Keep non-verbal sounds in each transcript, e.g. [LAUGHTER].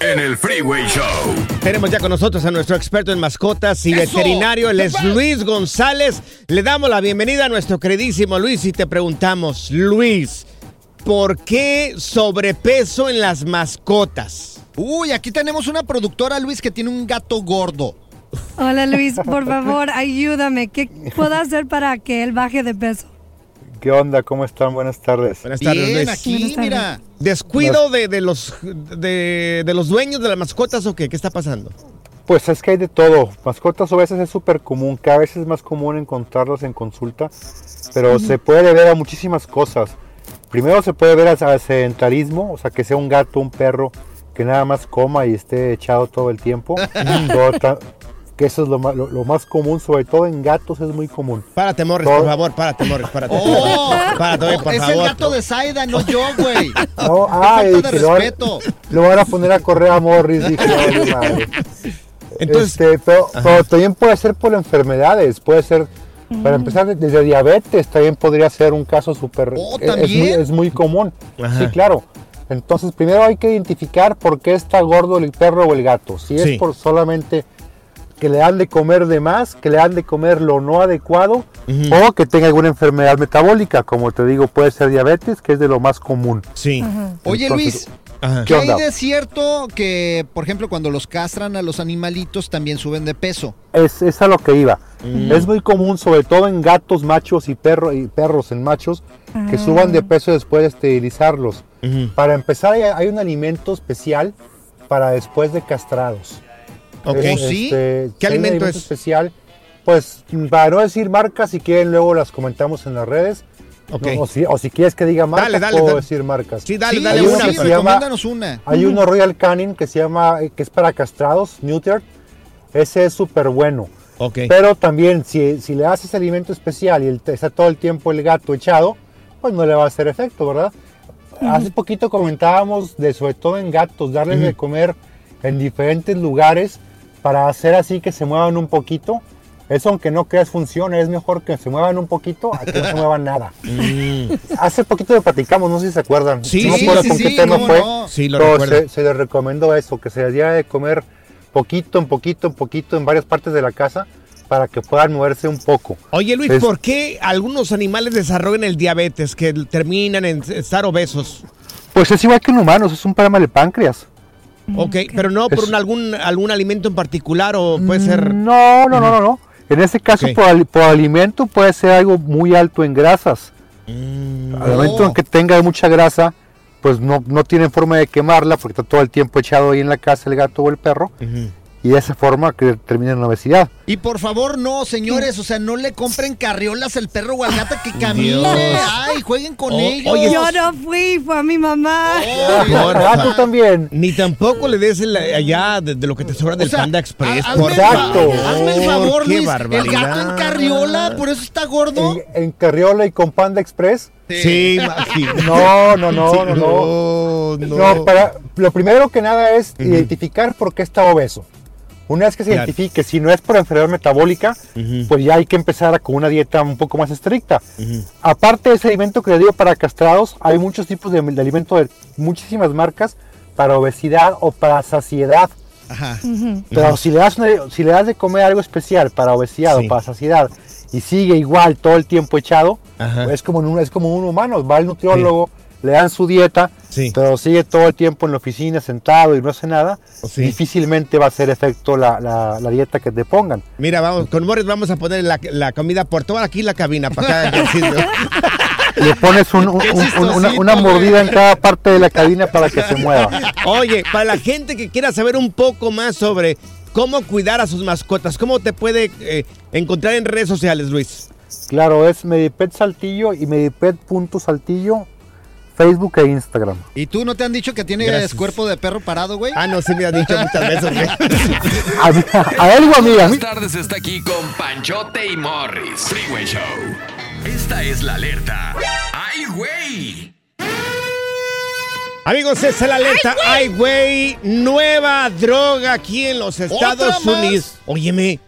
en el Freeway Show. Tenemos ya con nosotros a nuestro experto en mascotas y ¡Eso! veterinario, él es. Luis González. Le damos la bienvenida a nuestro queridísimo Luis y te preguntamos, Luis, ¿por qué sobrepeso en las mascotas? Uy, aquí tenemos una productora, Luis, que tiene un gato gordo. Hola Luis, por favor, ayúdame. ¿Qué puedo hacer para que él baje de peso? ¿Qué onda? ¿Cómo están? Buenas tardes. Buenas tardes, Bien, Luis. aquí, Buenas tardes. mira. ¿Descuido de, de los, de, de los dueños de las mascotas o qué? ¿Qué está pasando? Pues es que hay de todo. Mascotas obesas es súper común. Cada vez es más común encontrarlas en consulta. Pero se puede ver a muchísimas cosas. Primero se puede ver al sedentarismo, o sea, que sea un gato, un perro que nada más coma y esté echado todo el tiempo. [LAUGHS] que eso es lo más, lo- lo más común, sobre todo en gatos es muy común. Párate, Morris, Todo- por favor, párate, Morris, párate. Oh, Párate, oye, por es favor. el gato de Zaida, no yo, güey. [LAUGHS] No, ay, falta de que lo van- respeto. Lo van a poner a correr a Morris, dije, "Ay, madre". Entonces, Este, pero, pero también puede ser por enfermedades, puede ser, para empezar, de- desde diabetes también podría ser un caso súper, Oh, es- es, es muy común. Ajá. Sí, claro. Entonces, primero hay que identificar por qué está gordo el perro o el gato. Si es por solamente que le han de comer de más, que le han de comer lo no adecuado, o que tenga alguna enfermedad metabólica, como te digo, puede ser diabetes, que es de lo más común. sí. Oye, Entonces, Luis, Ajá. ¿qué ¿Qué hay de cierto que, por ejemplo, cuando los castran a los animalitos también suben de peso? Es, es a lo que iba. Es muy común, sobre todo en gatos machos y, perro, y perros en machos, que suban de peso después de esterilizarlos. Para empezar, hay, hay un alimento especial para después de castrados. Ok. Es, ¿Oh, sí? este, ¿Qué un alimento es? especial? Pues, para no decir marcas, si quieren luego las comentamos en las redes. Ok. No, o, si, o si quieres que diga marcas, Dale, dale, puedo dale. decir marcas. Sí, dale, sí, dale una. sí, se llama- recomiéndanos una. Hay uno Royal Canin que se llama, que es para castrados, Neutered. Ese es súper bueno. Ok. Pero también, si, si le haces alimento especial y el- está todo el tiempo el gato echado, pues no le va a hacer efecto, ¿verdad? Hace poquito comentábamos de, sobre todo en gatos, darles de comer en diferentes lugares para hacer así que se muevan un poquito. Eso, aunque no creas, funciona. Es mejor que se muevan un poquito a que no se muevan nada. Hace poquito lo platicamos, no sé si se acuerdan. Mm. Sí, no me sí, acuerdo sí, con sí, qué tema cómo fue. no. Sí, lo pero se, se les recomendó eso, que se les diera de comer poquito en poquito en poquito en varias partes de la casa para que puedan moverse un poco. Oye, Luis, ¿por qué algunos animales desarrollan el diabetes que terminan en estar obesos? Pues es igual que en humanos, es un problema del páncreas. Ok, pero no por un- algún, algún alimento en particular o puede ser... No, no, no, no, no. En ese caso, por, ali- por alimento puede ser algo muy alto en grasas. Mm, Al momento en que tenga mucha grasa, pues no, no tienen forma de quemarla porque está todo el tiempo echado ahí en la casa el gato o el perro. Y de esa forma que termina en obesidad. Y por favor, no, señores, o sea, no le compren carriolas al perro gato que camine. Dios. Ay, jueguen con Oh, ellos. oye, Yo no fui, fue a mi mamá. El gato favor. también. Ni tampoco le des el- allá de, de lo que te sobra del O sea, Panda Express. por hazme, el Exacto. hazme el favor, Qué Luis. El barbaridad. gato en carriola, por eso está gordo. En, en Carriola y con Panda Express. Sí. No, no, no, no, no. no. No, para, lo primero que nada es identificar por qué está obeso. Una vez que se Claro. identifique, si no es por enfermedad metabólica, pues ya hay que empezar con una dieta un poco más estricta. Aparte de ese alimento que le digo para castrados, hay muchos tipos de, de alimento de muchísimas marcas para obesidad o para saciedad. Ajá. Pero si, le das una- si le das de comer algo especial para obesidad Sí. o para saciedad y sigue igual todo el tiempo echado, Ajá. pues es como, un, es como un humano. Va al nutriólogo, le dan su dieta, Sí. pero sigue todo el tiempo en la oficina sentado y no hace nada. Sí. Difícilmente va a hacer efecto la, la- la dieta que te pongan. Mira, vamos, con Morris vamos a poner la, la comida por toda aquí la cabina para cada ejercicio. [LAUGHS] Le pones un- un- Qué un- un- una, mordida en cada parte de la cabina para que se mueva. Oye, para la gente que quiera saber un poco más sobre cómo cuidar a sus mascotas, ¿cómo te puede eh, encontrar en redes sociales, Luis? Claro, es Medipet Saltillo y Medipet.saltillo, Facebook e Instagram. ¿Y tú no te han dicho que tienes Gracias. cuerpo de perro parado, güey? Ah, no, sí me has dicho muchas veces. güey. A, a él o a mí, a mí. Buenas tardes, está aquí con Panchote y Morris. Freeway Show. Esta es la alerta. ¡Ay, güey! Amigos, esa es la alerta. Ay, güey, nueva droga aquí en los Estados. Unidos. Óyeme,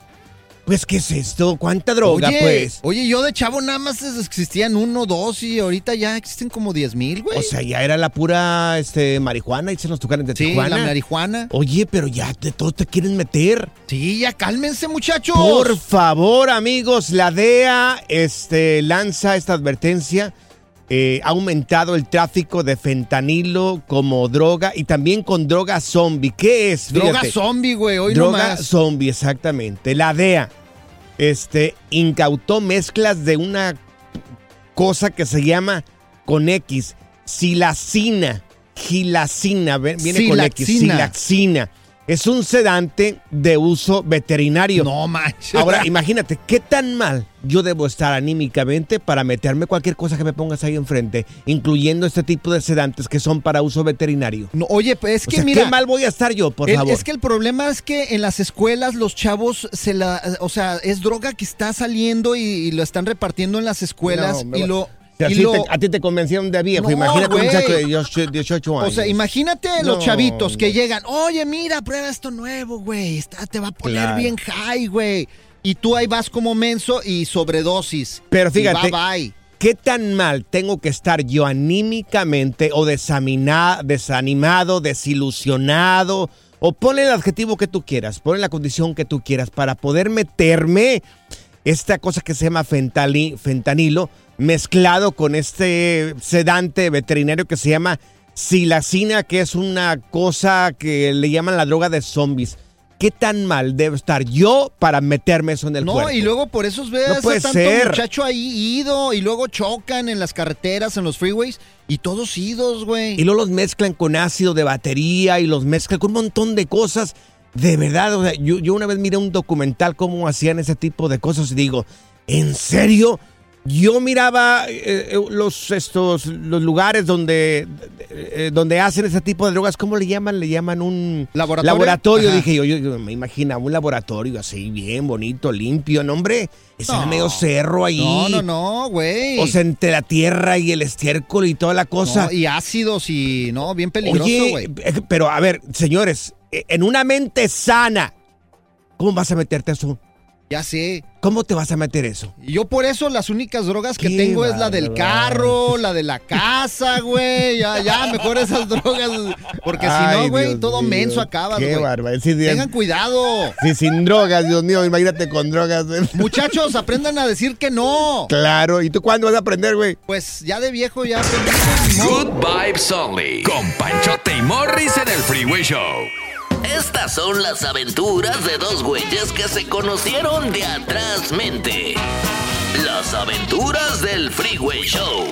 pues, ¿qué es esto? ¿Cuánta droga, oye, pues? oye, yo de chavo nada más existían uno, dos y ahorita ya existen como 10 mil, güey. O sea, ya era la pura este, marihuana y se nos tocaron de sí, Tijuana. la marihuana. Oye, pero ya de todo te quieren meter. Sí, ya cálmense, muchachos. Por favor, amigos, la DEA este, lanza esta advertencia. Eh, ha aumentado el tráfico de fentanilo como droga y también con droga zombie. ¿Qué es? Droga Fíjate. zombie, güey, hoy droga nomás. zombie, exactamente. La DEA este, incautó mezclas de una cosa que se llama con X, silacina. Gilacina, viene con X, Silaxina. Es un sedante de uso veterinario. No manches. Ahora, imagínate, ¿qué tan mal yo debo estar anímicamente para meterme cualquier cosa que me pongas ahí enfrente, incluyendo este tipo de sedantes que son para uso veterinario? No, oye, es O que sea, mira. ¿qué mal voy a estar yo, por el- favor? Es que el problema es que en las escuelas los chavos se la, o sea, es droga que está saliendo y, y lo están repartiendo en las escuelas No, y lo y así lo- te- a ti te convencieron de viejo. No, Imagínate un güey. muchacho de 18, 18 años. O sea, imagínate No, los chavitos que no. llegan, oye, mira, prueba esto nuevo, güey, te va a poner Claro. bien high, güey. Y tú ahí vas como menso y sobredosis. Pero Y fíjate, bye, bye. ¿qué tan mal tengo que estar yo anímicamente o desanimado, desilusionado? O ponle el adjetivo que tú quieras, ponle la condición que tú quieras para poder meterme esta cosa que se llama fentali- fentanilo mezclado con este sedante veterinario que se llama silacina, que es una cosa que le llaman la droga de zombies. ¿Qué tan mal debo estar yo para meterme eso en el No, cuerpo? y luego por eso ves No a tanto ser. muchacho ahí ido y luego chocan en las carreteras, en los freeways y todos idos, güey. Y luego los mezclan con ácido de batería y los mezclan con un montón de cosas. De verdad, o sea, yo, yo una vez miré un documental cómo hacían ese tipo de cosas y digo, ¿en serio? Yo miraba eh, eh, los, estos, los lugares donde, eh, donde hacen ese tipo de drogas, ¿cómo le llaman? Le llaman un ¿Laboratorio? laboratorio. Dije yo, yo, yo me imaginaba un laboratorio así, bien bonito, limpio. No, hombre, ese No. medio cerro ahí. No, no, no, güey. O sea, entre la tierra y el estiércol y toda la cosa. No, y ácidos y no, bien peligroso, güey. pero a ver, señores, eh, en una mente sana, ¿cómo vas a meterte eso? Ya sé. ¿Cómo te vas a meter eso? Y Yo por eso las únicas drogas que tengo es la del carro, la de la casa, güey. Ya, ya, mejor esas drogas. Porque si no, güey, Dios todo mío, menso acabas, Qué güey. bárbaro. Tengan cuidado. sí, sin drogas, Dios mío, imagínate con drogas. Muchachos, aprendan a decir que no. Claro, ¿y tú cuándo vas a aprender, güey? Pues ya de viejo ya aprendí. Good Vibes Only. Con Panchote y Morris en el Freeway Show. Estas son las aventuras de dos güeyes que se conocieron de atrás mente. Las aventuras del Freeway Show.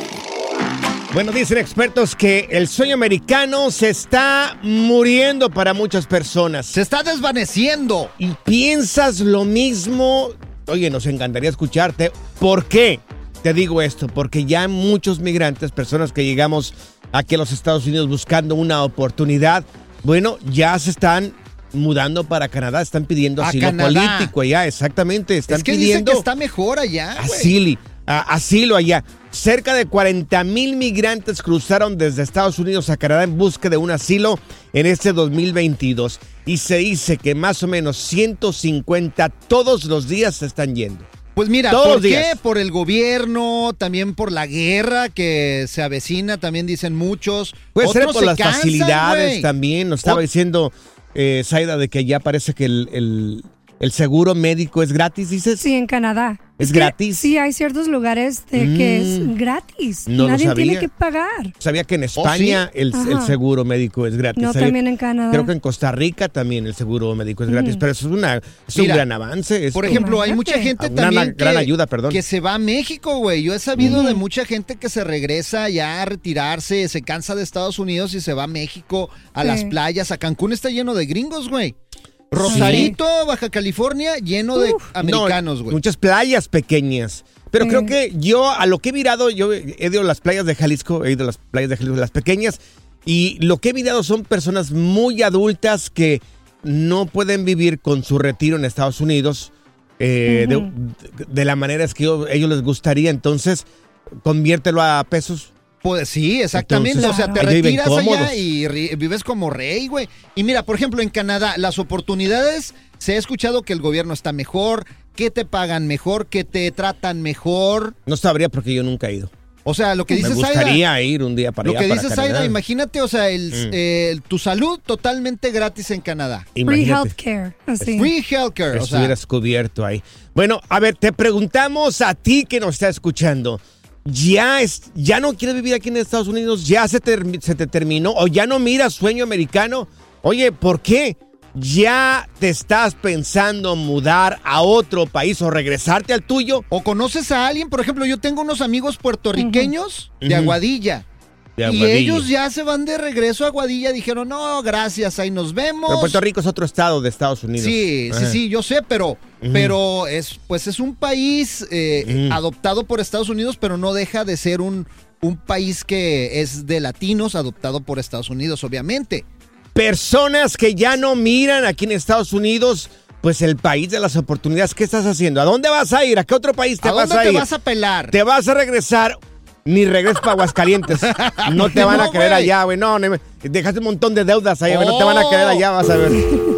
Bueno, dicen expertos que el sueño americano se está muriendo para muchas personas. Se está desvaneciendo. y piensas lo mismo, oye, nos encantaría escucharte. ¿Por qué? Te digo esto, porque ya muchos migrantes, personas que llegamos aquí a los Estados Unidos buscando una oportunidad, bueno, ya se están mudando para Canadá, están pidiendo A asilo Canadá. político allá, exactamente, están es que dicen pidiendo que está mejor allá, asili- a- asilo allá. Cerca de 40 mil migrantes cruzaron desde Estados Unidos a Canadá en busca de un asilo en este 2022. Y se dice que más o menos 150 todos los días se están yendo. Pues mira, Todos ¿por qué? Por el gobierno, también por la guerra que se avecina, también dicen muchos. Puede ser Otros por se las cansan, facilidades güey. también. Nos estaba Ot- diciendo eh, Zaida de que ya parece que el, el- el seguro médico es gratis, dices. Sí, en Canadá. ¿Es que gratis? Sí, hay ciertos lugares de que Mm. es gratis. No lo Nadie sabía. tiene que pagar. Sabía que en España el, el seguro médico es gratis. No, Sabía- también en Canadá. Creo que en Costa Rica también el seguro médico es gratis. Ujú. Pero eso es, una, es Mira, un gran avance. Por ejemplo, hay mucha gente Una también gran que, ayuda, perdón. que se va a México, güey. Yo he sabido de mucha gente que se regresa ya a retirarse, se cansa de Estados Unidos y se va a México, a Sí. las playas. A Cancún está lleno de gringos, güey. Rosarito, Baja California, lleno de americanos, No, güey. muchas playas pequeñas. Pero Sí. creo que yo, a lo que he mirado, yo he ido a las playas de Jalisco, he ido a las playas de Jalisco, las pequeñas, y lo que he mirado son personas muy adultas que no pueden vivir con su retiro en Estados Unidos eh, de- Ujú. de, de la manera es que yo- ellos les gustaría. Entonces, conviértelo a pesos. Pues sí, exactamente. Entonces, o sea, te Claro. Retiras allá y vives como rey, güey. Y mira, por ejemplo, en Canadá, las oportunidades, se ha escuchado que el gobierno está mejor, que te pagan mejor, que te tratan mejor. No sabría porque yo nunca he ido. O sea, lo que Me dice gustaría ir un día para Lo allá. que para dice Canadá. Zaida, imagínate, o sea, el, Mm. eh, tu salud totalmente gratis en Canadá. Free healthcare. Así. Free healthcare. O sea, estuvieras cubierto ahí. Bueno, a ver, te preguntamos a ti que nos está escuchando. ¿Ya, es, ¿Ya no quieres vivir aquí en Estados Unidos? ¿Ya se te, se te terminó? ¿O ya no miras sueño americano? Oye, ¿por qué? ¿Ya te estás pensando mudar a otro país o regresarte al tuyo? o conoces a alguien, por ejemplo, yo tengo unos amigos puertorriqueños de. Aguadilla. De Y ellos ya se van de regreso a Aguadilla, dijeron, no, gracias, ahí nos vemos. Pero Puerto Rico es otro estado de Estados Unidos. Sí, sí, sí, yo sé, pero, Pero es, pues es un país eh, adoptado por Estados Unidos, pero no deja de ser un, un país que es de latinos adoptado por Estados Unidos, obviamente. Personas que ya no miran aquí en Estados Unidos, pues el país de las oportunidades. ¿Qué estás haciendo? ¿A dónde vas a ir? ¿A qué otro país te ¿A vas dónde a te ir? vas a pelar? Te vas a regresar. Ni regreses para Aguascalientes. [LAUGHS] No te van a querer allá, güey. No, no, dejaste un montón de deudas allá, güey. No te van a querer allá, vas a ver. [LAUGHS]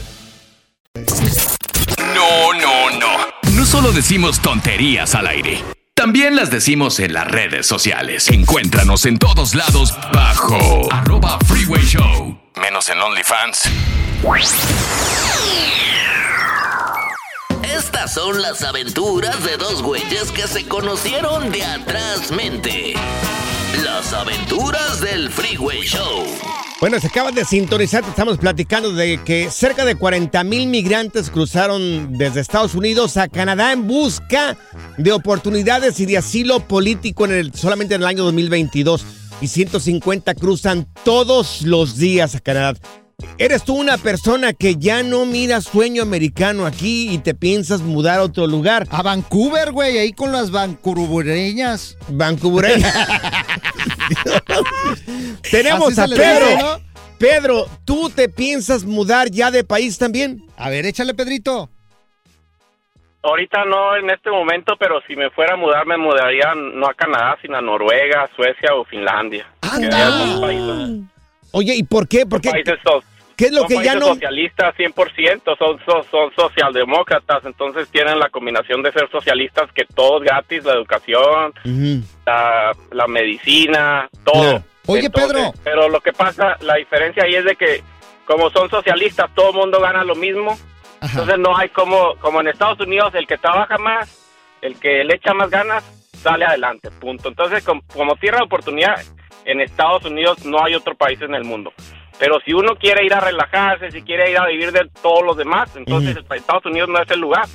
No. Solo decimos tonterías al aire. También las decimos en las redes sociales. Encuéntranos en todos lados bajo arroba freeway show. Menos en OnlyFans. Estas son las aventuras de dos güeyes que se conocieron de atrás mente. Las aventuras del Freeway Show. Bueno, se acaban de sintonizar, te estamos platicando de que cerca de 40 mil migrantes cruzaron desde Estados Unidos a Canadá en busca de oportunidades y de asilo político en el, solamente en el año 2022. Y 150 cruzan todos los días a Canadá. ¿Eres tú una persona que ya no mira sueño americano aquí y te piensas mudar a otro lugar? A Vancouver, güey, ahí con las vancurubureñas. Vancouver. [LAUGHS] [LAUGHS] Tenemos a Pedro. dice, ¿no? Pedro, ¿tú te piensas mudar ya de país también? A ver, échale, Pedrito. Ahorita no en este momento, pero si me fuera a mudar, me mudaría no a Canadá, sino a Noruega, Suecia o Finlandia. Países, Oye, ¿y por qué? ¿Por qué? países ¿Qué es lo son que ya no- socialistas 100%, son, son, son socialdemócratas, entonces tienen la combinación de ser socialistas que todo es gratis, la educación, Ujú. la, la medicina, todo. Oye, Pedro. Pero lo que pasa, la diferencia ahí es de que como son socialistas, todo el mundo gana lo mismo. Ajá. Entonces no hay como, como en Estados Unidos, el que trabaja más, el que le echa más ganas, sale adelante, punto. Entonces, com- como tierra de oportunidad, en Estados Unidos no hay otro país en el mundo. Pero si uno quiere ir a relajarse, si quiere ir a vivir de todos los demás, entonces Estados Unidos no es el lugar,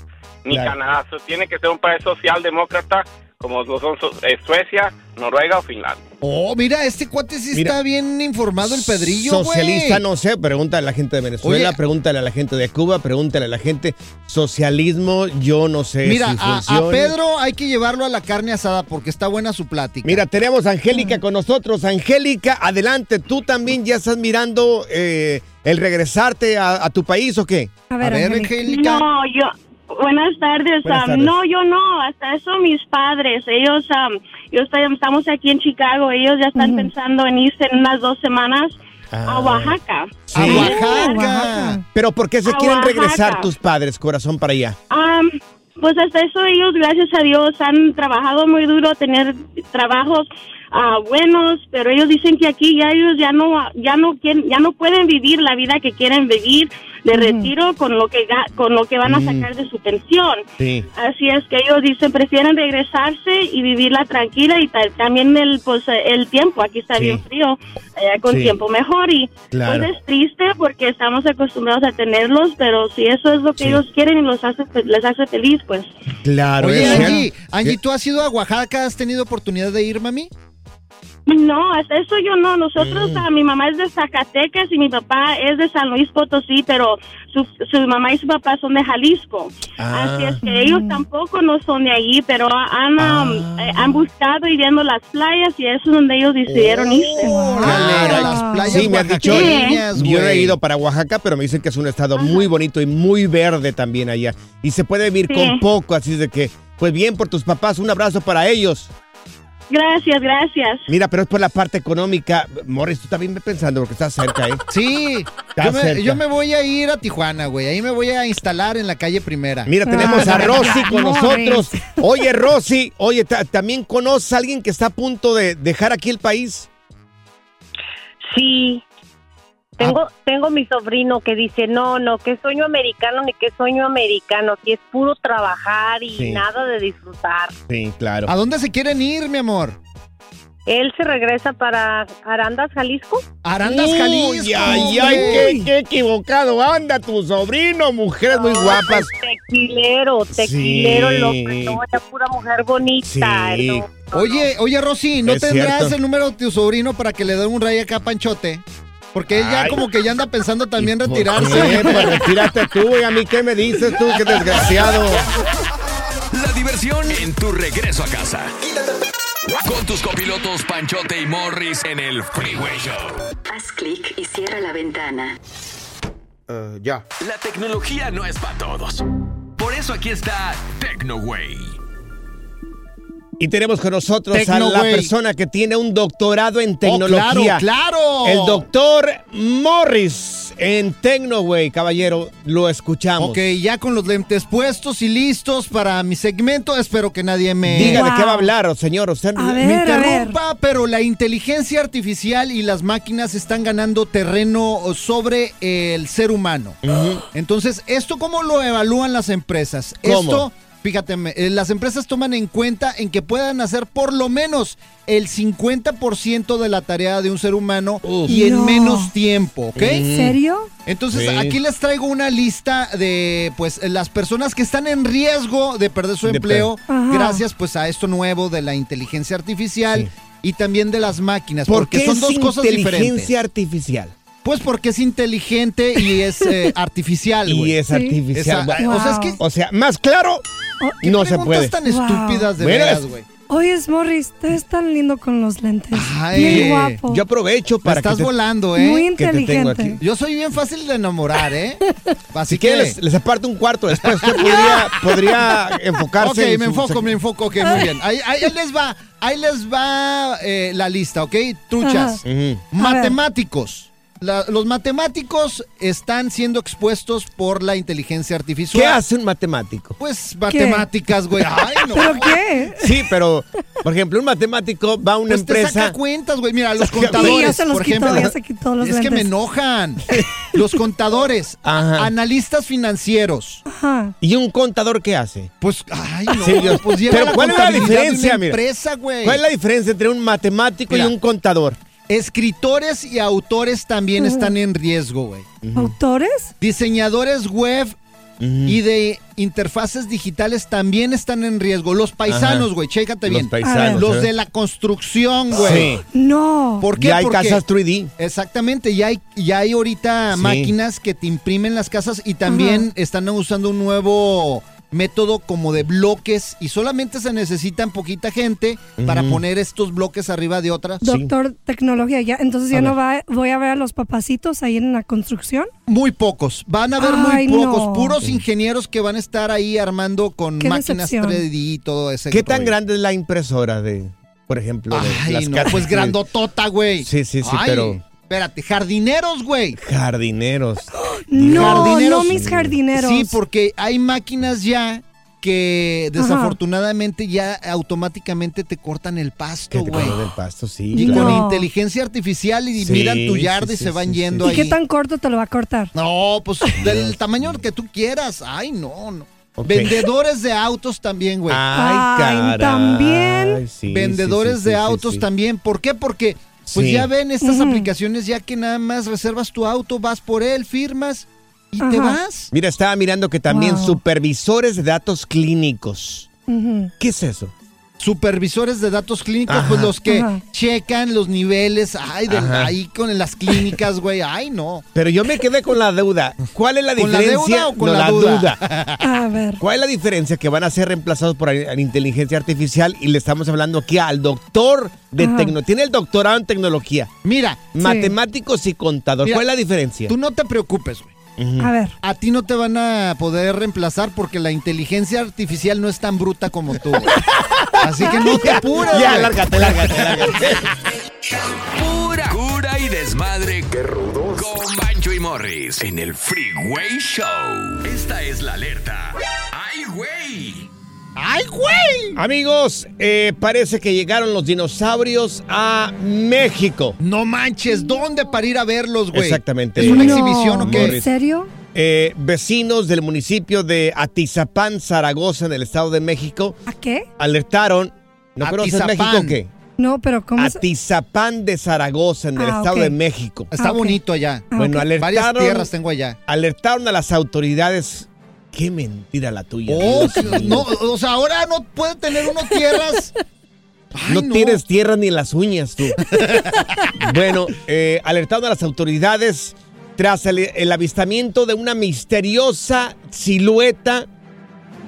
ni Claro. Canadá. Tiene que ser un país socialdemócrata, como lo son so- eh, Suecia, Noruega o Finlandia. Oh, mira, este cuate sí Mira. está bien informado el Pedrillo, güey. Socialista, no sé, pregúntale a la gente de Venezuela, Oye. pregúntale a la gente de Cuba, pregúntale a la gente. Socialismo, yo no sé Mira, si a, a. Pedro hay que llevarlo a la carne asada porque está buena su plática. Mira, tenemos a Angélica con nosotros. Angélica, adelante. ¿Tú también ya estás mirando eh, el regresarte a, a tu país o qué? A a ver, ver, Angélica. Angélica. No, yo. Buenas tardes. Buenas tardes. No, yo no. Hasta eso mis padres. Ellos, am, yo estoy, estamos aquí en Chicago. Ellos ya están pensando en irse en unas dos semanas Ah. a Oaxaca. A Sí. Oaxaca. Oaxaca. Pero ¿por qué se A quieren Oaxaca. regresar tus padres, corazón, para allá? Am, pues hasta eso ellos, gracias a Dios, han trabajado muy duro, tener trabajos ah, buenos, pero ellos dicen que aquí ya ellos ya no, ya no quieren, ya no pueden vivir la vida que quieren vivir de retiro con lo que ga- con lo que van a sacar de su pensión. Sí. Así es que ellos dicen prefieren regresarse y vivirla tranquila y ta- también el pues el tiempo aquí está Sí. bien frío allá con Sí. tiempo mejor y Claro. pues es triste porque estamos acostumbrados a tenerlos pero si eso es lo que Sí. ellos quieren y los hace les hace feliz pues Claro. Oye, Angie. Angie, ¿tú has ido a Oaxaca? ¿Has tenido oportunidad de ir, mami? No hasta eso yo no nosotros Mm. ah, mi mamá es de Zacatecas y mi papá es de San Luis Potosí pero su, su mamá y su papá son de Jalisco Ah. Así es que ellos tampoco no son de allí, pero han, um, eh, han buscado y viendo las playas y eso es donde ellos decidieron irse. Claro. a las playas Sí, me has dicho. Yo no he ido para Oaxaca, pero me dicen que es un estado muy bonito y muy verde también allá. Y se puede vivir Sí. con poco, así es de que, pues bien por tus papás, un abrazo para ellos. Gracias, gracias. Mira, pero es por la parte económica. Morris, tú también ve pensando porque estás cerca, ¿eh? Sí, yo me, cerca. yo me voy a ir a Tijuana, güey. Ahí me voy a instalar en la calle primera. Mira, tenemos a Ah, Rosy con Morris. nosotros. [LAUGHS] Oye, Rosy, oye, ta- ¿también conoces a alguien que está a punto de dejar aquí el país? Sí. Tengo, tengo mi sobrino que dice, no, no, que sueño americano ni que sueño americano, que es puro trabajar y Sí. nada de disfrutar. Sí, claro. ¿A dónde se quieren ir, mi amor? Él se regresa para Arandas, Jalisco. Arandas, Uy, Jalisco. ay, ay, qué, qué equivocado anda tu sobrino, mujeres muy guapas. Tequilero, tequilero, Sí. López, no, ya pura mujer bonita. Sí. no, no, Oye, oye, Rosy, ¿no Es tendrás cierto. el número de tu sobrino para que le dé un rayo acá a Panchote? Porque él ya Ay. como que ya anda pensando también ¿Por retirarse. Pues retírate tú, y a mí qué me dices tú, qué desgraciado. La diversión en tu regreso a casa. Con tus copilotos Panchote y Morris en el Freeway Show. Haz clic y cierra la ventana. ya. La tecnología no es para todos. Por eso aquí está TecnoWay. Y tenemos con nosotros a la persona que tiene un doctorado en Oh, tecnología. claro, claro. El doctor Morris en Tecnoway, caballero, lo escuchamos. Ok, ya con los lentes puestos y listos para mi segmento. Espero que nadie me... Diga de qué va a hablar, señor. Usted A me ver, a ver. interrumpa, pero la inteligencia artificial y las máquinas están ganando terreno sobre el ser humano. Entonces, ¿esto cómo lo evalúan las empresas? ¿Cómo? Esto, fíjate, me- eh, las empresas toman en cuenta en que puedan hacer por lo menos el 50% de la tarea de un ser humano Uf. y en No. menos tiempo, ¿ok? ¿En serio? Entonces, Sí. aquí les traigo una lista de pues las personas que están en riesgo de perder su De empleo Ajá. gracias pues a esto nuevo de la inteligencia artificial Sí. y también de las máquinas, ¿Por porque qué son dos cosas diferentes. inteligencia artificial? Pues porque es inteligente y es eh, [LAUGHS] artificial, Y güey. es Sí. artificial. Esa- O sea, es que O sea, más claro, Oh, no se preguntas puede. tan Wow. estúpidas de Bueno, veras, es- güey. Oye, Morris, te ves tan lindo con los lentes. Ay, Bien guapo. Yo aprovecho Me para estás que te- volando, ¿eh? Muy que te tengo inteligente. aquí. Yo soy bien fácil de enamorar, ¿eh? [LAUGHS] Así Si que quieren, les, les aparto un cuarto después. Usted podría, [LAUGHS] podría enfocarse Ok, en me su- enfoco, me enfoco, ok, muy bien. Ahí, ahí les va, ahí les va eh, la lista, ¿ok? Truchas. Ujú. A ver. Matemáticos. La- los matemáticos están siendo expuestos por la inteligencia artificial. ¿Qué hace un matemático? Pues matemáticas, güey. [LAUGHS] Ay, no. ¿Pero qué? Sí, pero, por ejemplo, un matemático va a una Pues te empresa. saca cuentas, güey. Mira, los contadores, Sí, ya se los por quitó, ejemplo. ya se quitó los es que me lentes. enojan. [LAUGHS] Los contadores, Ajá. analistas financieros. Ajá. ¿Y un contador qué hace? Pues, ay, no. Sí, pues pero ¿cuál es la de una diferencia, empresa, güey. ¿Cuál es la diferencia entre un matemático Mira. y un contador? Escritores y autores también están en riesgo, güey. ¿Autores? Diseñadores web y de interfaces digitales también están en riesgo. Los paisanos, güey, chécate Los bien. paisanos, Los ¿eh? de la construcción, güey. Sí. No. ¿Por qué? Ya hay Porque- casas 3D. Exactamente, ya hay, ya hay ahorita Sí. máquinas que te imprimen las casas y también están usando un nuevo método como de bloques y solamente se necesitan poquita gente para poner estos bloques arriba de otras. Doctor Tecnología, ya. Entonces ya no va, voy a ver a los papacitos ahí en la construcción. Muy pocos, van a haber Ay, muy pocos, no. puros ingenieros que van a estar ahí armando con Qué máquinas decepción. 3D y todo ese ¿Qué tan rollo. grande es la impresora de, por ejemplo, de Ay, las no, pues grandotota, güey. Sí, sí, sí, Ay, pero Espérate, jardineros, güey. jardineros. [GASPS] No, Jardineros. no mis jardineros. Sí, porque hay máquinas ya que Ajá. desafortunadamente ya automáticamente te cortan el pasto, Que te güey. cortan el pasto, sí. Y claro. con inteligencia artificial y Sí, miran tu sí, yarda y sí, se van sí, yendo ¿Y ahí. qué tan corto te lo va a cortar? No, pues del tamaño que tú quieras. Ay, no, no. Vendedores de autos también, güey. Ay, Ay, caray. también. Sí, Vendedores sí, sí, de sí, autos sí. también. ¿Por qué? Porque pues Sí. ya ven estas aplicaciones ya que nada más reservas tu auto, vas por él, firmas y te vas. Mira, estaba mirando que también Wow. supervisores de datos clínicos. ¿Qué es eso? Supervisores de datos clínicos, Ajá. pues los que Ajá. checan los niveles, ay, del- Ajá. ahí con las clínicas, güey, ay, no. Pero yo me quedé con la deuda. ¿Cuál es la ¿Con la diferencia? deuda o con No, la duda? A ver. ¿Cuál es la diferencia que van a ser reemplazados por la inteligencia artificial? Y le estamos hablando aquí al doctor de Ajá. tecnología. Tiene el doctorado en tecnología. Mira, Matemáticos y contador. Mira, ¿Cuál es la diferencia? tú no te preocupes, güey. A ver. A ti no te van a poder reemplazar porque la inteligencia artificial no es tan bruta como tú. Así que no te apures. Ya, güey. lárgate, lárgate, lárgate. Pura cura y desmadre. ¡Qué rudos! Con Bancho y Morris en el Freeway Show. Esta es la alerta. ¡Ay, güey! ¡Ay, güey! Amigos, eh, parece que llegaron los dinosaurios a México. No manches, ¿dónde para ir a verlos, güey? Exactamente. ¿Es una No. exhibición o qué? ¿En serio? Eh, vecinos del municipio de Atizapán, Zaragoza, en el Estado de México, ¿A qué? alertaron. ¿No conoces Atizapán. México o qué? No, pero ¿cómo Atizapán de Zaragoza, en el Ah, Estado de México. Está Ah, bonito allá. Ah, bueno, ok. Varias alertaron, tierras tengo allá. alertaron a las autoridades. Qué mentira la tuya. Oh, no, o sea, ahora no puede tener uno tierras. [LAUGHS] Ay, no, tienes tierra ni en las uñas tú. [LAUGHS] bueno, eh, alertando a las autoridades tras el, el avistamiento de una misteriosa silueta,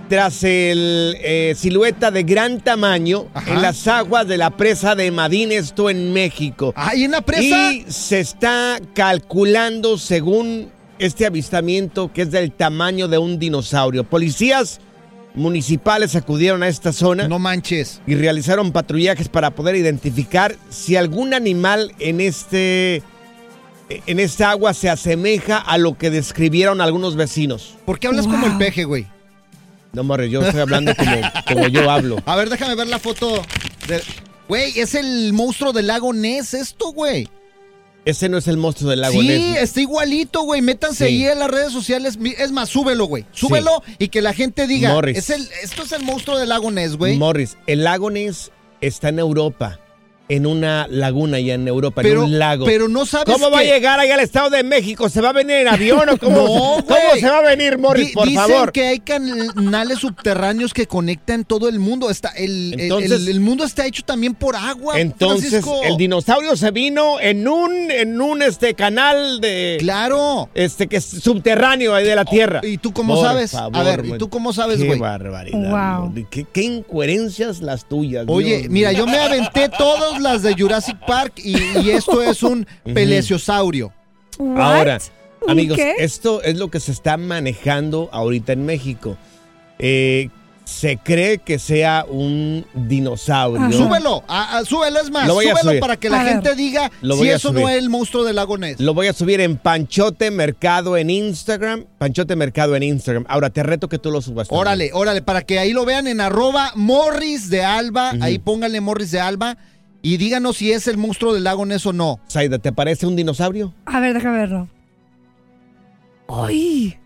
tras el eh, silueta de gran tamaño Ajá. en las aguas de la presa de Madín, esto en México. Ay, en la presa. Y se está calculando según este avistamiento que es del tamaño de un dinosaurio. Policías municipales acudieron a esta zona No manches. y realizaron patrullajes para poder identificar si algún animal en este en esta agua se asemeja a lo que describieron algunos vecinos. ¿Por qué hablas como el peje, güey? No, Morre, yo estoy hablando como, como yo hablo. A ver, déjame ver la foto. de- Güey, es el monstruo del lago Ness esto, güey. Ese no es el monstruo del lago Sí, Ness. está igualito, güey. Métanse Sí. ahí en las redes sociales. Es más, súbelo, güey. Súbelo y que la gente diga. Morris. Es el, esto es el monstruo del lago Ness, güey. Morris, el lago Ness está en Europa, en una laguna ya en Europa, Pero, en un lago. pero no sabes ¿Cómo va a llegar allá al Estado de México? ¿Se va a venir en avión o [LAUGHS] cómo, No, ¿cómo se va a venir, Morris, Di- por dicen favor? que hay canales subterráneos que conectan todo el mundo. Está, el, Entonces- el, el mundo está hecho también por agua. Entonces, Francisco. el dinosaurio se vino en un, en un este canal de Claro. este que es subterráneo ahí de la tierra. ¿Y tú cómo Por sabes? favor, a ver, ¿y tú cómo sabes, Qué güey? barbaridad. Wow. ¿Qué, qué incoherencias las tuyas. Oye, Dios mira, mío. yo me aventé todas las de Jurassic Park y, y esto es un peleciosaurio. What? Ahora, amigos, ¿Qué? esto es lo que se está manejando ahorita en México. Eh, se cree que sea un dinosaurio. Súbelo, a- a- súbelo es más, Lo voy a súbelo subir. para que A la ver. gente diga Lo si a eso no es el monstruo del lago Ness. Lo voy a subir en Panchote Mercado en Instagram. Panchote Mercado en Instagram. Ahora te reto que tú lo subas. también. Órale, órale, para que ahí lo vean en arroba Morris de Alba, ahí pónganle Morris de Alba y díganos si es el monstruo del lago Ness o no. Saida, ¿te parece un dinosaurio? A ver, déjame verlo. ¡Ay!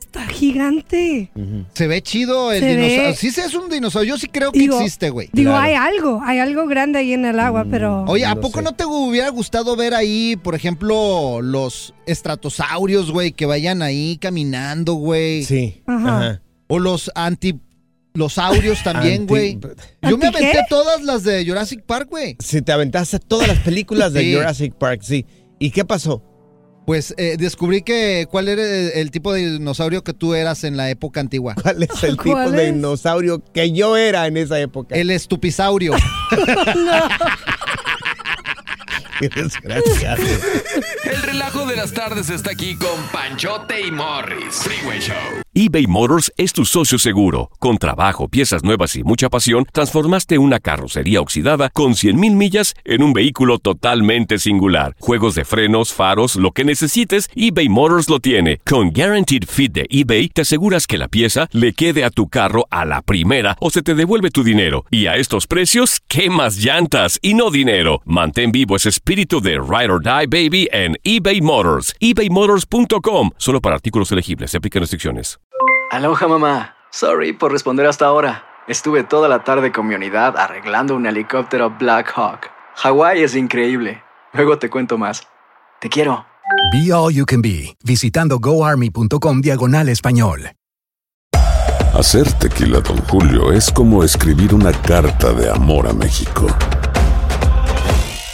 Está gigante. Se ve chido el Se ve- dinosaurio. Sí, sí es un dinosaurio. Yo sí creo que Digo- existe, güey. Digo, hay algo, hay algo grande ahí en el agua, pero... Oye, ¿a poco no te hubiera gustado ver ahí, por ejemplo, los estratosaurios, güey, que vayan ahí caminando, güey? Sí. Ajá. Ajá. O los anti... Los saurios también, güey. Yo me aventé todas las de Jurassic Park, güey. Si te aventaste todas las películas de Sí. Jurassic Park, sí. ¿Y qué pasó? Pues eh, descubrí que cuál era el, el tipo de dinosaurio que tú eras en la época antigua. ¿Cuál es el [LAUGHS] tipo ¿Cuál de dinosaurio que yo era en esa época? El estupisaurio. [LAUGHS] Qué desgraciado. El relajo de las tardes está aquí con Panchote y Morris. Freeway Show. eBay Motors es tu socio seguro. Con trabajo, piezas nuevas y mucha pasión, transformaste una carrocería oxidada con 100.000 millas en un vehículo totalmente singular. Juegos de frenos, faros, lo que necesites, eBay Motors lo tiene. Con Guaranteed Fit de eBay, te aseguras que la pieza le quede a tu carro a la primera o se te devuelve tu dinero. Y a estos precios, ¿qué más llantas y no dinero? Mantén vivo ese espíritu de Ride or Die Baby en eBay Motors. ebaymotors.com. Solo para artículos elegibles. Se aplican restricciones. Aloha mamá. Sorry por responder hasta ahora. Estuve toda la tarde con mi unidad arreglando un helicóptero Black Hawk. Hawái es increíble. Luego te cuento más. Te quiero. Be All You Can Be, visitando goarmy.com diagonal español. Hacer tequila, Don Julio, es como escribir una carta de amor a México.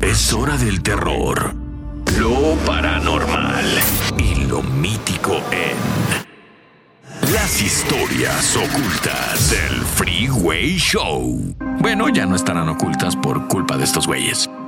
Es hora del terror, lo paranormal y lo mítico en las historias ocultas del Freeway Show. Bueno, ya no estarán ocultas por culpa de estos güeyes. [LAUGHS]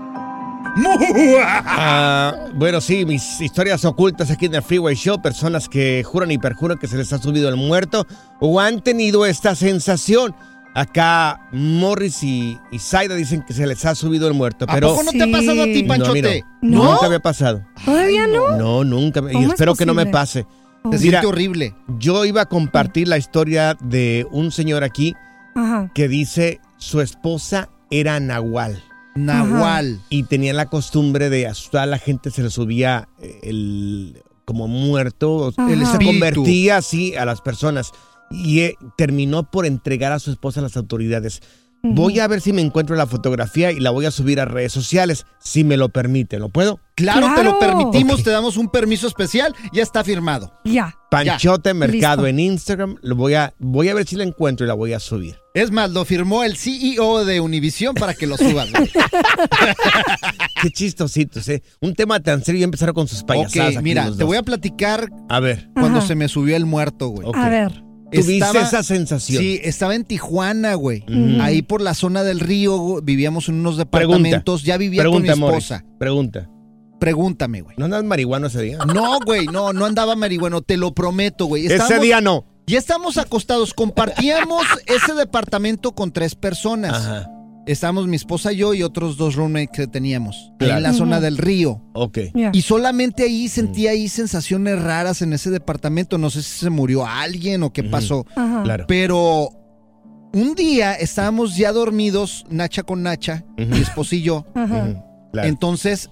Ah, bueno, sí, mis historias ocultas aquí en el Freeway Show, personas que juran y perjuran que se les ha subido el muerto o han tenido esta sensación. Acá Morris y, y Zaida dicen que se les ha subido el muerto, ¿A pero... poco no te ha pasado a ti, No, a mí Panchote? no. ¿No? Nunca había pasado. ¿Todavía no? No, nunca. Y ¿Cómo es espero que no me pase. Se Mira, siente horrible. yo iba a compartir la historia de un señor aquí Ajá. que dice su esposa era Nahual. Nahual. Y tenía la costumbre de asustar a la gente, se le subía eh, el como muerto, Ajá. él se convertía así a las personas y eh, terminó por entregar a su esposa a las autoridades. Voy a ver si me encuentro la fotografía y la voy a subir a redes sociales, si me lo permite. ¿Lo puedo? Claro, te lo permitimos, te damos un permiso especial, ya está firmado. Ya. Panchote Ya. Mercado Listo. en Instagram. Lo voy a, voy a ver si la encuentro y la voy a subir. Es más, lo firmó el CEO de Univision para que lo suban. [LAUGHS] Qué chistositos, ¿eh? Un tema tan serio y empezaron con sus payasadas. ok, mira, te voy a platicar A ver. cuando Ajá. se me subió el muerto, güey. A ver. ¿Tuviste Estaba- esa sensación? Sí, estaba en Tijuana, güey. Ahí por la zona del río, vivíamos en unos departamentos. ya vivía Pregunta, con mi esposa. Pregunta. Pregúntame, güey. ¿No andas marihuano ese día? No, güey, no, no andaba marihuano, te lo prometo, güey. Ese día no. Ya estamos acostados, compartíamos [LAUGHS] ese departamento con tres personas. Ajá. Estábamos mi esposa, yo y otros dos roommates que teníamos. Claro. en la zona del río. Ok. Y solamente ahí sentí ahí sensaciones raras en ese departamento. No sé si se murió alguien o qué pasó. Ajá. Claro. Pero un día estábamos ya dormidos, Nacha con Nacha, mi esposa y yo. Claro. Entonces,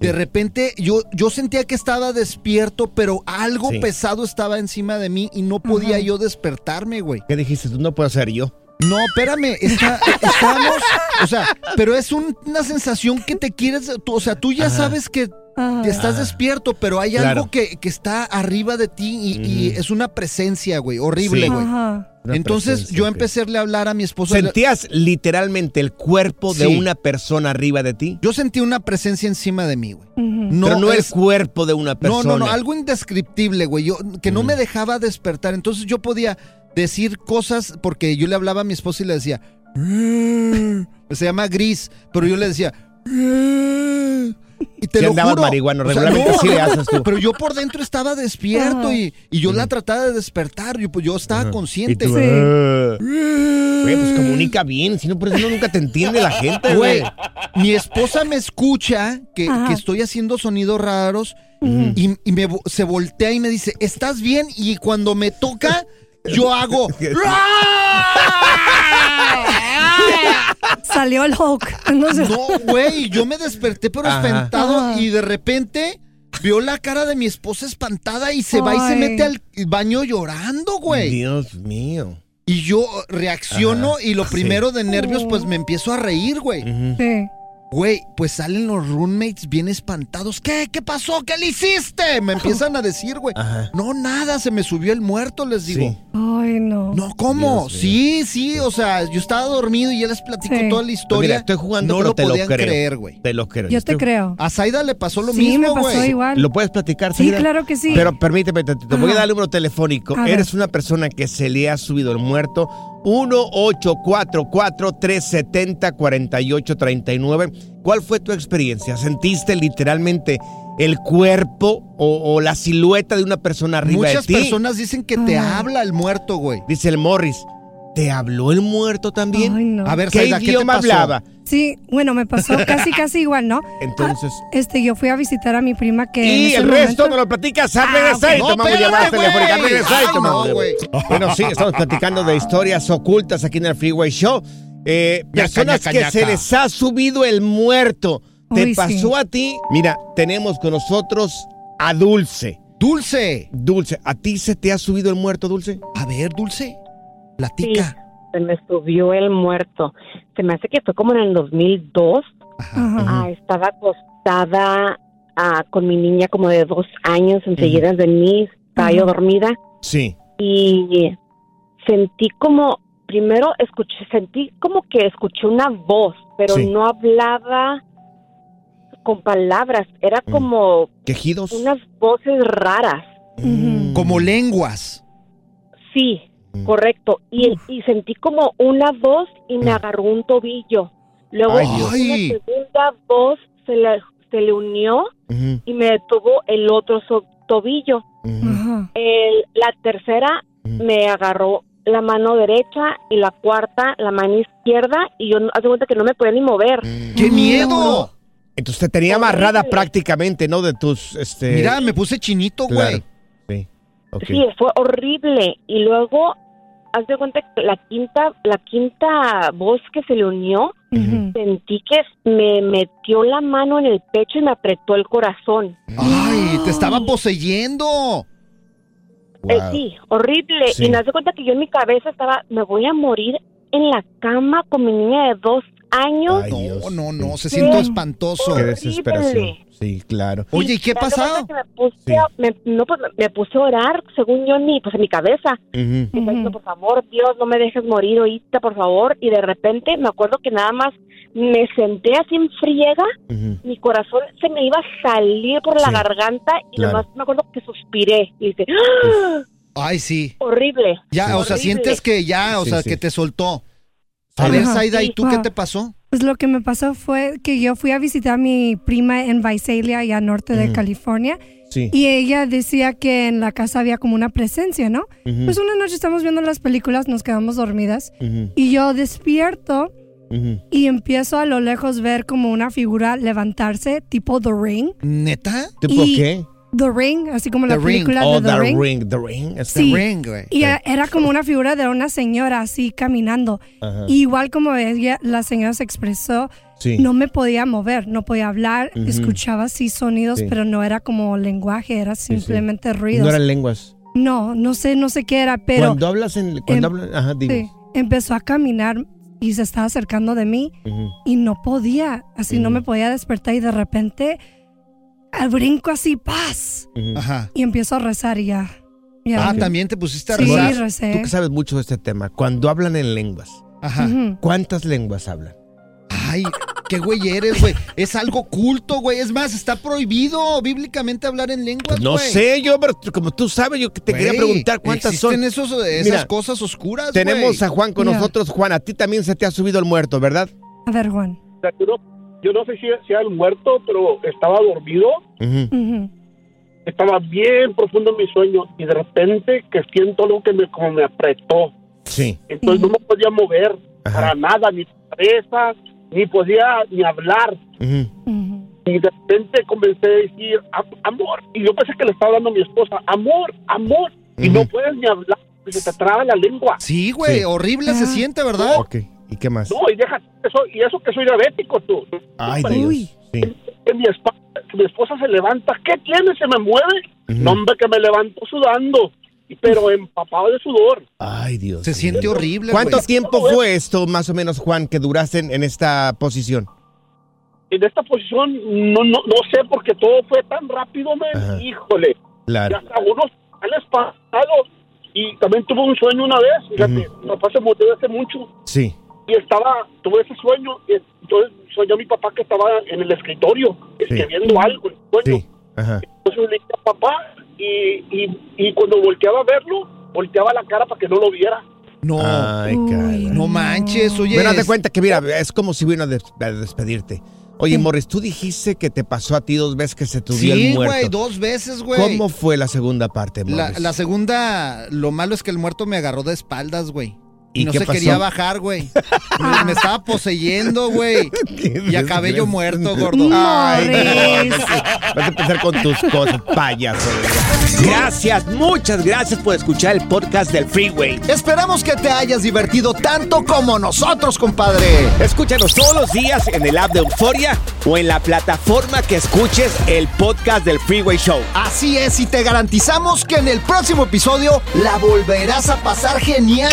de repente yo, yo sentía que estaba despierto, pero algo Sí. pesado estaba encima de mí y no podía Ajá. yo despertarme, güey. ¿Qué dijiste? Tú no puedo ser yo. No, espérame, está, estamos, o sea, pero es un- una sensación que te quieres, tú- o sea, tú ya Ajá. sabes que estás Ah. despierto, pero hay Claro. algo que, que está arriba de ti y, y es una presencia, güey, horrible, Sí. güey. Entonces yo empecé a hablar a mi esposa. ¿Sentías literalmente el cuerpo de una persona arriba de ti? Yo sentí una presencia encima de mí, güey. Ujú. Pero no es- el cuerpo de una No, persona. no, no, algo indescriptible, güey. Yo, que no me dejaba despertar. Entonces yo podía decir cosas porque yo le hablaba a mi esposa y le decía. Se llama Gris, pero yo le decía. Y te Sí lo andabas juro. marihuano, O sea, regularmente así le haces tú. Pero yo por dentro estaba despierto y, y yo la trataba de despertar. Yo, pues, yo estaba consciente. Y tú, Sí. Güey, pues comunica bien, si no por eso nunca te entiende la gente, güey. Mi esposa me escucha que, estoy haciendo sonidos raros y, y me, vo- se voltea y me dice, ¿estás bien? Y cuando me toca, yo hago... [LAUGHS] [LAUGHS] Salió el Hulk. No sé. No, güey, yo me desperté pero Ajá. espantado Ajá. y de repente vio la cara de mi esposa espantada y se va y se mete al baño llorando, güey. Dios mío. Y yo reacciono Ajá. y lo Sí. primero de nervios pues me empiezo a reír, güey. Sí. Güey, pues salen los roommates bien espantados. ¿Qué? ¿Qué pasó? ¿Qué le hiciste? Me empiezan a decir, güey. Ajá. No, nada, se me subió el muerto, les digo. Sí. Ay, no. No, ¿cómo? Dios sí, sí, o sea, yo estaba dormido y ya les platico Sí. toda la Pues historia. mira, estoy jugando, no pero lo te lo podían creo. creer, güey. Te lo creo. Yo te Estoy- creo. A Zaida le pasó lo Sí, mismo, me pasó güey. igual. ¿Lo puedes platicar, Sí, claro que sí. Pero permíteme, te, te voy a dar el número telefónico. A ver. Eres una persona que se le ha subido el muerto. 1-844-370-4839. ¿Cuál fue tu experiencia? ¿Sentiste literalmente el cuerpo o, o la silueta de una persona arriba Muchas de ti? personas dicen que te habla el muerto, güey. Dice el Morris. ¿Te habló el muerto también? Ay, no. A ver, ¿Qué Zaida, ¿qué te idioma pasó? hablaba? Sí, bueno, me pasó [LAUGHS] casi, casi igual, ¿no? Entonces. Este, yo fui a visitar a mi prima que. Y el resto momento- nos lo platicas al Ah, regresar y ok. tomamos No, llamadas telefónicas. Regresar y tomamos no. Bueno, sí, estamos platicando de historias ocultas aquí en el Freeway Show. Eh, personas que se les ha subido el muerto. ¿Te Uy, pasó sí. a ti? Mira, tenemos con nosotros a Dulce. Dulce. Dulce, ¿a ti se te ha subido el muerto, Dulce? A ver, Dulce. Sí, Platica. se me subió el muerto. Se me hace que fue como en el 2002. Ajá. Ah, estaba acostada ah, con mi niña como de dos años enseguida de mí, estaba yo dormida Sí. y sentí como, primero escuché, sentí como que escuché una voz, pero Sí. no hablaba con palabras, era Mm. como ¿Quejidos? unas voces raras. Mm. Como lenguas. Sí. Correcto. Y, y sentí como una voz y me Mm. agarró un tobillo. Luego Ay, una segunda voz se le, se le unió y me detuvo el otro so- tobillo. El- la tercera Mm. me agarró la mano derecha y la cuarta la mano izquierda y yo de cuenta que no me podía ni mover. ¡Qué miedo! Entonces te tenía amarrada prácticamente, ¿no? De tus, este... Mira, me puse chinito, claro. güey. Sí, fue horrible. Y luego, haz de cuenta que la quinta, la quinta voz que se le unió, Ujú. sentí que me metió la mano en el pecho y me apretó el corazón. Ay, te estaba poseyendo. Eh, sí, horrible. Sí. Y me das cuenta que yo en mi cabeza estaba, me voy a morir en la cama con mi niña de dos años. Ay, Dios. No, no, no, se Sí. siente espantoso. Qué desesperación. Sí, claro. Oye, ¿y qué cuenta que Me puse, Sí. me, no, pues, me- puse a orar, según yo, en mi, pues, en mi cabeza. Y diciendo, Ujú. por favor, Dios, no me dejes morir ahorita, por favor. Y de repente me acuerdo que nada más me senté así en friega, mi corazón se me iba a salir por Sí, la garganta y claro. nada más me acuerdo que suspiré. Y dije, ¡Ah! Ay, sí. horrible. Ya, o sea, horrible. sientes que ya, o Sí, sea, sí. que te soltó. A ver, Zaida, ¿y tú qué te pasó? Pues lo que me pasó fue que yo fui a visitar a mi prima en Visalia, allá norte de. California, Sí. y ella decía que en la casa había como una presencia, ¿no? Pues una noche estamos viendo las películas, nos quedamos dormidas, Ujú. y yo despierto y empiezo a lo lejos ver como una figura levantarse, tipo The Ring. ¿Neta? ¿Tipo Y- qué? The Ring, así como The la Ring. película Oh, de The, The Ring. Ring. The Ring. Está- Sí. Ring, güey. Y era- como una figura de una señora así caminando. Ajá. Igual como ella, la señora se expresó, Sí. no me podía mover, no podía hablar, Ujú. escuchaba así sonidos, Sí. pero no era como lenguaje, era Sí, sí. simplemente ruidos. No eran lenguas. No, no sé, no sé qué era, pero cuando hablas en... Cuando em, hablas... Ajá, sí. empezó a caminar y se estaba acercando de mí y no podía, así no me podía despertar y de repente al brinco así, paz. Ajá. Y empiezo a rezar y ya. ya. Ah, también te pusiste a Sí, rezar. recé. Tú que sabes mucho de este tema, cuando hablan en lenguas, Ajá. Ujú. ¿cuántas lenguas hablan? Ay, qué güey eres, güey. Es algo culto, güey. Es más, está prohibido bíblicamente hablar en lenguas, No güey. sé yo, pero tú- como tú sabes, yo que te quería Güey, preguntar cuántas son. existen esos- esas Mira, cosas oscuras, Tenemos güey. a Juan con Mira. nosotros. Juan, a ti también se te ha subido el muerto, ¿verdad? A ver, Juan. O sea, yo, no, yo no sé si sea el muerto, pero estaba dormido, estaba bien profundo en mi sueño y de repente que siento algo que me, como me apretó. Sí. Entonces no me podía mover para nada, ni cabeza, ni podía ni hablar. Y de repente comencé a decir, "Am- amor. Y yo pensé que le estaba hablando a mi esposa, amor, amor. Y no puedes ni hablar, porque se te traba la lengua. Sí, güey, horrible se siente, ¿verdad? Ok. ¿Y qué más? No, y deja eso, y eso que soy diabético, tú. Ay, Dios. Sí. que mi, espa- que mi esposa se levanta, ¿qué tiene? ¿Se me mueve? No, hombre, que me levanto sudando, pero empapado de sudor. Ay, Dios. Se siente horrible, ¿Cuánto güey. tiempo fue esto, más o menos, Juan, que duraste en, en esta posición? En esta posición, no, no, no sé, porque todo fue tan rápido, men, híjole. Claro. Y hasta unos al pasado. Y también tuve un sueño una vez, fíjate, mi papá se murió hace mucho, Sí. Y estaba, tuve ese sueño, y entonces soñó mi papá que estaba en el escritorio, escribiendo algo, el sueño. Ajá. Entonces le dije a papá y, y, y cuando volteaba a verlo, volteaba la cara para que no lo viera. No. Ay, caray. No manches, oye. Bueno, de cuenta que, mira, es como si vino a, des- a despedirte. Oye, Morris, tú dijiste que te pasó a ti dos veces que se dio Sí, el muerto. güey, dos veces, güey. ¿Cómo fue la segunda parte, La, Morris? la segunda, lo malo es que el muerto me agarró de espaldas, güey. Y, ¿Y no se pasó? quería bajar, güey. Me, me estaba poseyendo, güey. [LAUGHS] Y acabé yo muerto, gordo. Ay, Morris. Vas a empezar con tus cosas, payaso. Gracias, muchas gracias por escuchar el podcast del Freeway. Esperamos que te hayas divertido tanto como nosotros, compadre. Escúchanos todos los días en el app de Euforia o en la plataforma que escuches el podcast del Freeway Show. Así es, y te garantizamos que en el próximo episodio la volverás a pasar genial.